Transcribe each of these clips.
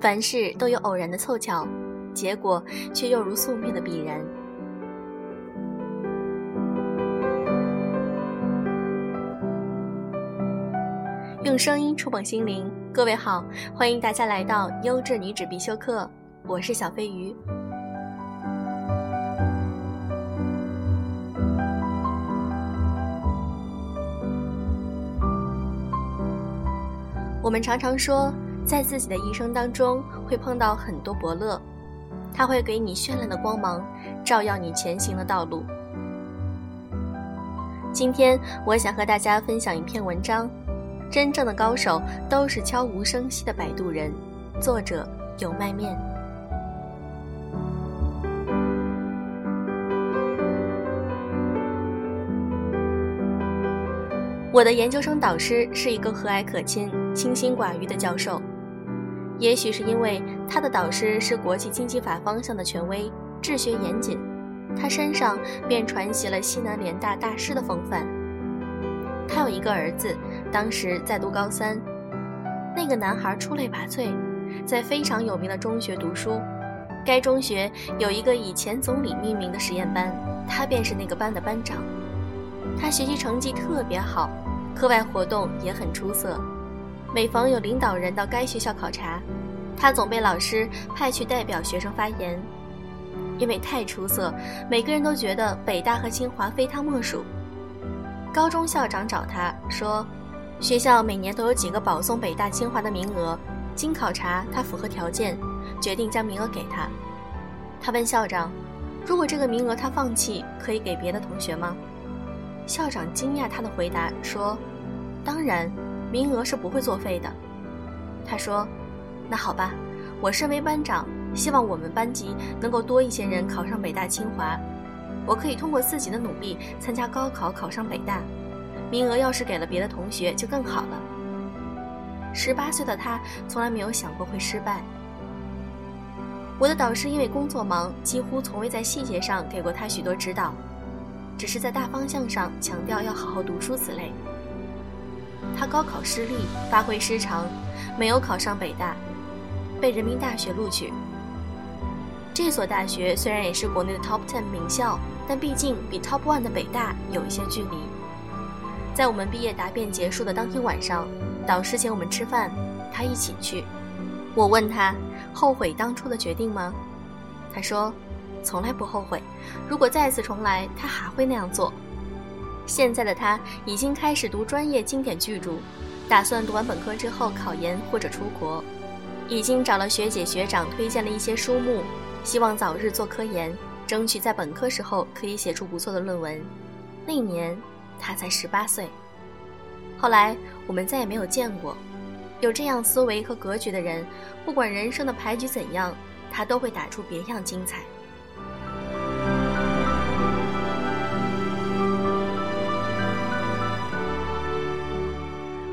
凡事都有偶然的凑巧，结果却又如宿命的必然。用声音触碰心灵，各位好，欢迎大家来到优质女子必修课，我是小飞鱼。我们常常说，在自己的一生当中会碰到很多伯乐，他会给你绚烂的光芒，照耀你前行的道路。今天我想和大家分享一篇文章。真正的高手都是悄无声息的摆渡人。作者有麦面。我的研究生导师是一个和蔼可亲、清心寡欲的教授。也许是因为他的导师是国际经济法方向的权威，治学严谨，他身上便传袭了西南联大大师的风范。他有一个儿子，当时在读高三。那个男孩出类拔萃，在非常有名的中学读书。该中学有一个以前总理命名的实验班，他便是那个班的班长。他学习成绩特别好，课外活动也很出色。每逢有领导人到该学校考察，他总被老师派去代表学生发言。因为太出色，每个人都觉得北大和清华非他莫属。高中校长找他说：“学校每年都有几个保送北大清华的名额，经考察他符合条件，决定将名额给他。”他问校长：“如果这个名额他放弃，可以给别的同学吗？”校长惊讶他的回答说：“当然，名额是不会作废的。”他说：“那好吧，我身为班长，希望我们班级能够多一些人考上北大清华。”我可以通过自己的努力参加高考，考上北大，名额要是给了别的同学就更好了。十八岁的他从来没有想过会失败。我的导师因为工作忙，几乎从未在细节上给过他许多指导，只是在大方向上强调要好好读书此类。他高考失利，发挥失常，没有考上北大，被人民大学录取。这所大学虽然也是国内的 Top Ten 名校，但毕竟比 Top One 的北大有一些距离。在我们毕业答辩结束的当天晚上，导师请我们吃饭，他一起去。我问他后悔当初的决定吗？他说，从来不后悔。如果再次重来，他还会那样做。现在的他已经开始读专业经典巨著，打算读完本科之后考研或者出国，已经找了学姐学长推荐了一些书目。希望早日做科研，争取在本科时候可以写出不错的论文。那年他才十八岁。后来我们再也没有见过。有这样思维和格局的人，不管人生的牌局怎样，他都会打出别样精彩。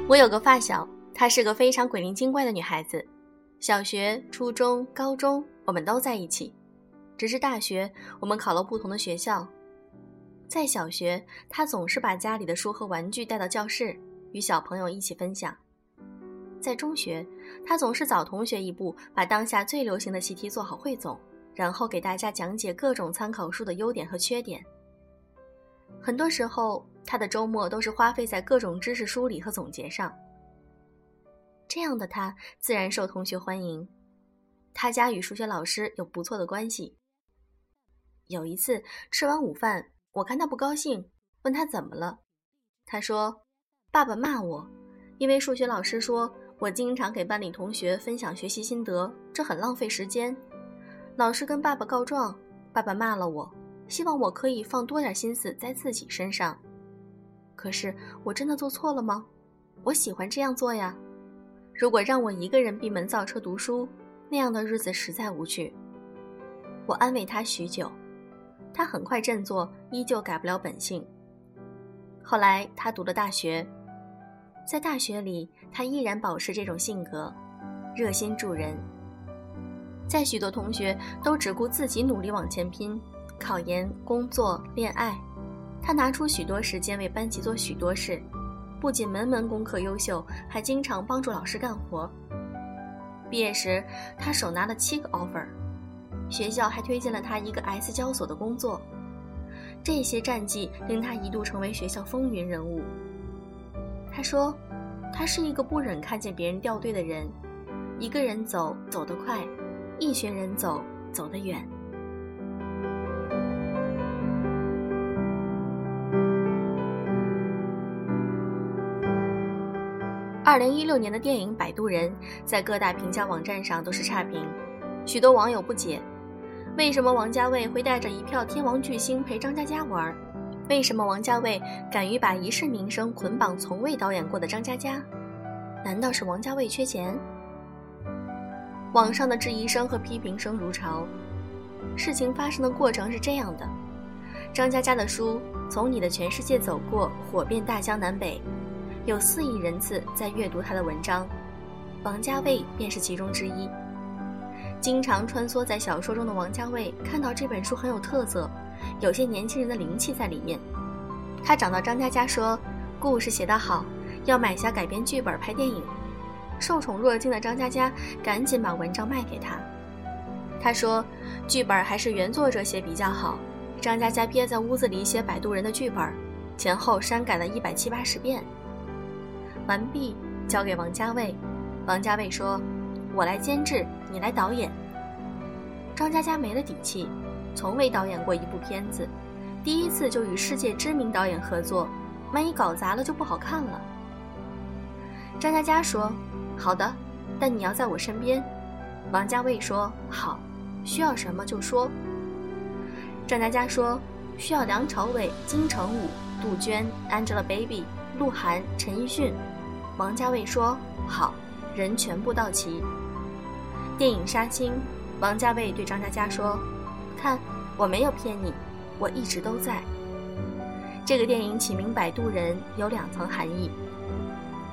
我有个发小，她是个非常鬼灵精怪的女孩子。小学、初中、高中。我们都在一起，只是大学我们考了不同的学校。在小学，她总是把家里的书和玩具带到教室，与小朋友一起分享；在中学，她总是早同学一步，把当下最流行的习题做好汇总，然后给大家讲解各种参考书的优点和缺点。很多时候，他的周末都是花费在各种知识梳理和总结上。这样的他，自然受同学欢迎。他家与数学老师有不错的关系。有一次吃完午饭，我看他不高兴，问他怎么了。他说：“爸爸骂我，因为数学老师说我经常给班里同学分享学习心得，这很浪费时间。老师跟爸爸告状，爸爸骂了我，希望我可以放多点心思在自己身上。可是我真的做错了吗？我喜欢这样做呀。如果让我一个人闭门造车读书。”那样的日子实在无趣。我安慰他许久，他很快振作，依旧改不了本性。后来他读了大学，在大学里，他依然保持这种性格，热心助人。在许多同学都只顾自己努力往前拼，考研、工作、恋爱，他拿出许多时间为班级做许多事，不仅门门功课优秀，还经常帮助老师干活。毕业时，他手拿了七个 offer，学校还推荐了他一个 S 交所的工作。这些战绩令他一度成为学校风云人物。他说：“他是一个不忍看见别人掉队的人，一个人走走得快，一群人走走得远。”二零一六年的电影《摆渡人》在各大评价网站上都是差评，许多网友不解，为什么王家卫会带着一票天王巨星陪张嘉佳玩？为什么王家卫敢于把一世名声捆绑从未导演过的张嘉佳？难道是王家卫缺钱？网上的质疑声和批评声如潮。事情发生的过程是这样的：张嘉佳的书《从你的全世界走过》火遍大江南北。有四亿人次在阅读他的文章，王家卫便是其中之一。经常穿梭在小说中的王家卫看到这本书很有特色，有些年轻人的灵气在里面。他找到张嘉佳说：“故事写得好，要买下改编剧本拍电影。”受宠若惊的张嘉佳赶紧把文章卖给他。他说：“剧本还是原作者写比较好。”张嘉佳憋在屋子里写《摆渡人》的剧本，前后删改了一百七八十遍。完毕，交给王家卫。王家卫说：“我来监制，你来导演。”张嘉佳没了底气，从未导演过一部片子，第一次就与世界知名导演合作，万一搞砸了就不好看了。张嘉佳说：“好的，但你要在我身边。”王家卫说：“好，需要什么就说。”张嘉佳说：“需要梁朝伟、金城武、杜鹃、Angelababy、鹿晗、陈奕迅。”王家卫说：“好，人全部到齐。”电影杀青，王家卫对张嘉佳说：“看，我没有骗你，我一直都在。”这个电影起名《摆渡人》有两层含义：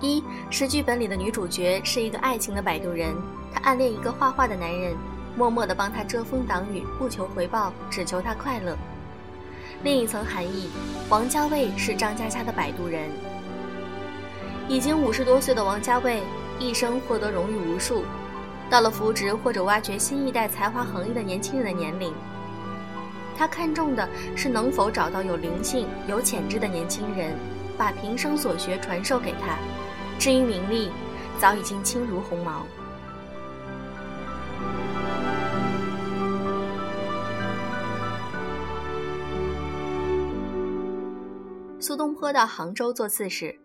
一是剧本里的女主角是一个爱情的摆渡人，她暗恋一个画画的男人，默默地帮他遮风挡雨，不求回报，只求他快乐；另一层含义，王家卫是张嘉佳的摆渡人。已经五十多岁的王家卫，一生获得荣誉无数，到了扶植或者挖掘新一代才华横溢的年轻人的年龄。他看重的是能否找到有灵性、有潜质的年轻人，把平生所学传授给他。至于名利，早已经轻如鸿毛。苏东坡到杭州做刺史。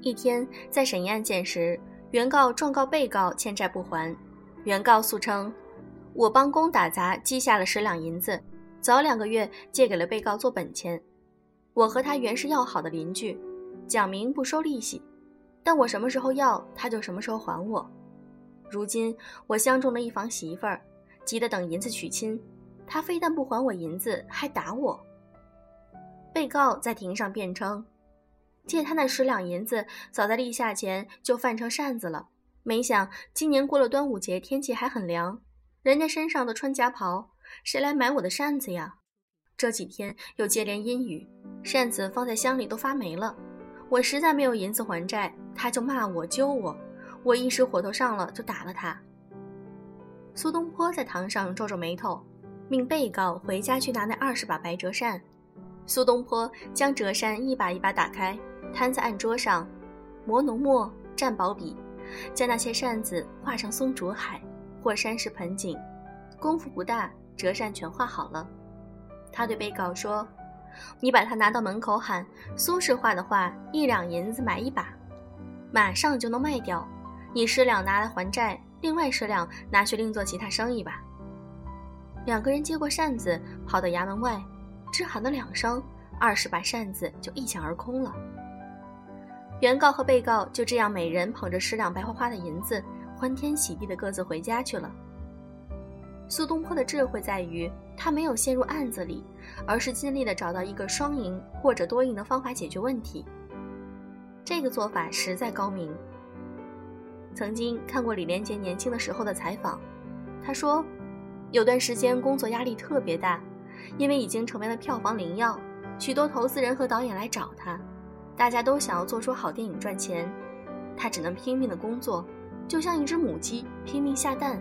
一天，在审议案件时，原告状告被告欠债不还。原告诉称：“我帮工打杂积下了十两银子，早两个月借给了被告做本钱。我和他原是要好的邻居，讲明不收利息，但我什么时候要他就什么时候还我。如今我相中了一房媳妇儿，急得等银子娶亲，他非但不还我银子，还打我。”被告在庭上辩称。借他那十两银子，早在立夏前就泛成扇子了。没想今年过了端午节，天气还很凉，人家身上都穿夹袍，谁来买我的扇子呀？这几天又接连阴雨，扇子放在箱里都发霉了。我实在没有银子还债，他就骂我揪我，我一时火头上了，就打了他。苏东坡在堂上皱皱眉头，命被告回家去拿那二十把白折扇。苏东坡将折扇一把一把打开。摊在案桌上，磨浓墨，蘸薄笔，将那些扇子画成松竹海或山石盆景，功夫不大，折扇全画好了。他对被告说：“你把它拿到门口喊苏轼画的画，一两银子买一把，马上就能卖掉。你十两拿来还债，另外十两拿去另做其他生意吧。”两个人接过扇子，跑到衙门外，只喊了两声，二十把扇子就一抢而空了。原告和被告就这样，每人捧着十两白花花的银子，欢天喜地的各自回家去了。苏东坡的智慧在于，他没有陷入案子里，而是尽力的找到一个双赢或者多赢的方法解决问题。这个做法实在高明。曾经看过李连杰年轻的时候的采访，他说，有段时间工作压力特别大，因为已经成为了票房灵药，许多投资人和导演来找他。大家都想要做出好电影赚钱，他只能拼命的工作，就像一只母鸡拼命下蛋，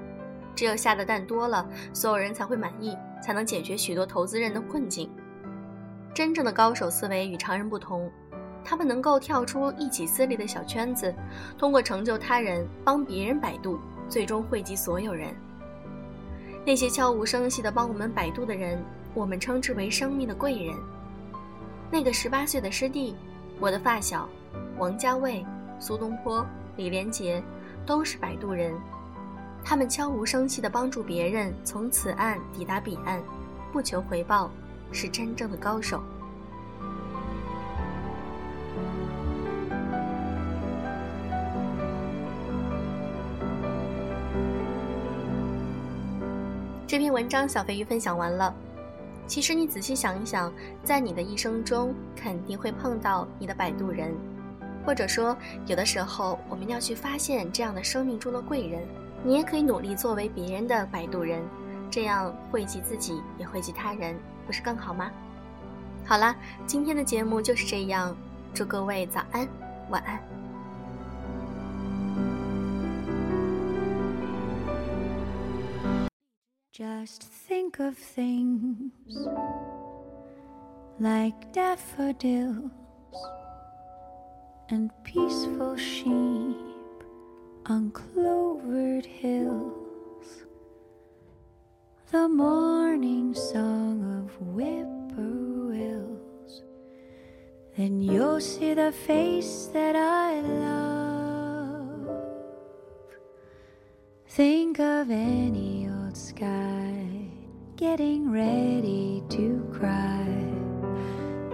只有下的蛋多了，所有人才会满意，才能解决许多投资人的困境。真正的高手思维与常人不同，他们能够跳出一己私利的小圈子，通过成就他人、帮别人摆渡，最终惠及所有人。那些悄无声息的帮我们摆渡的人，我们称之为生命的贵人。那个十八岁的师弟，我的发小，王家卫、苏东坡、李连杰，都是摆渡人。他们悄无声息地帮助别人从此岸抵达彼岸，不求回报。是真正的高手。这篇文章小飞鱼分享完了。其实你仔细想一想，在你的一生中肯定会碰到你的摆渡人，或者说有的时候我们要去发现这样的生命中的贵人。你也可以努力作为别人的摆渡人，这样惠及自己也惠及他人，不是更好吗？好啦，今天的节目就是这样，祝各位早安，晚安。Just think of things like daffodils and peaceful sheep on clovered hills. The morning song of whippoorwills. Then you'll see the face that I love. Think of any sky getting ready to cry.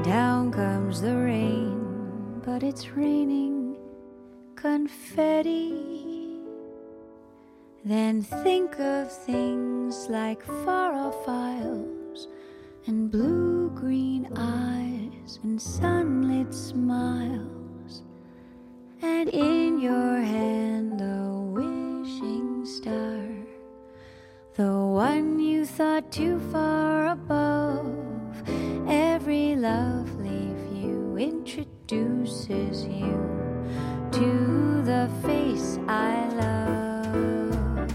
Down comes the rain, but it's raining confetti. Then think of things like far off isles and blue green eyes and sunlit smiles. And in your hand, a the one you thought too far above. Every lovely view introduces you to the face I love.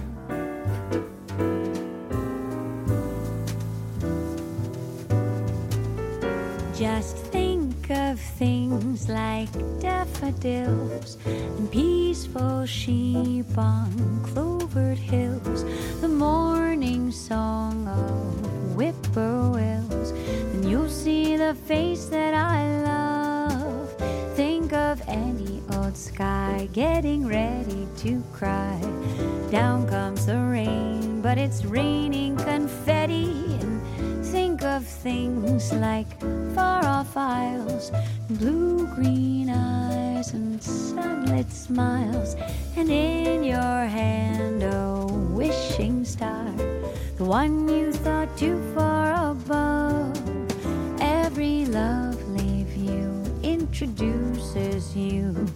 Just think of things like daffodils and peaceful sheep on getting ready to cry. Down comes the rain, but it's raining confetti. And think of things like far off isles, blue green eyes, and sunlit smiles. And in your hand, a wishing star, the one you thought too far above. Every lovely view introduces you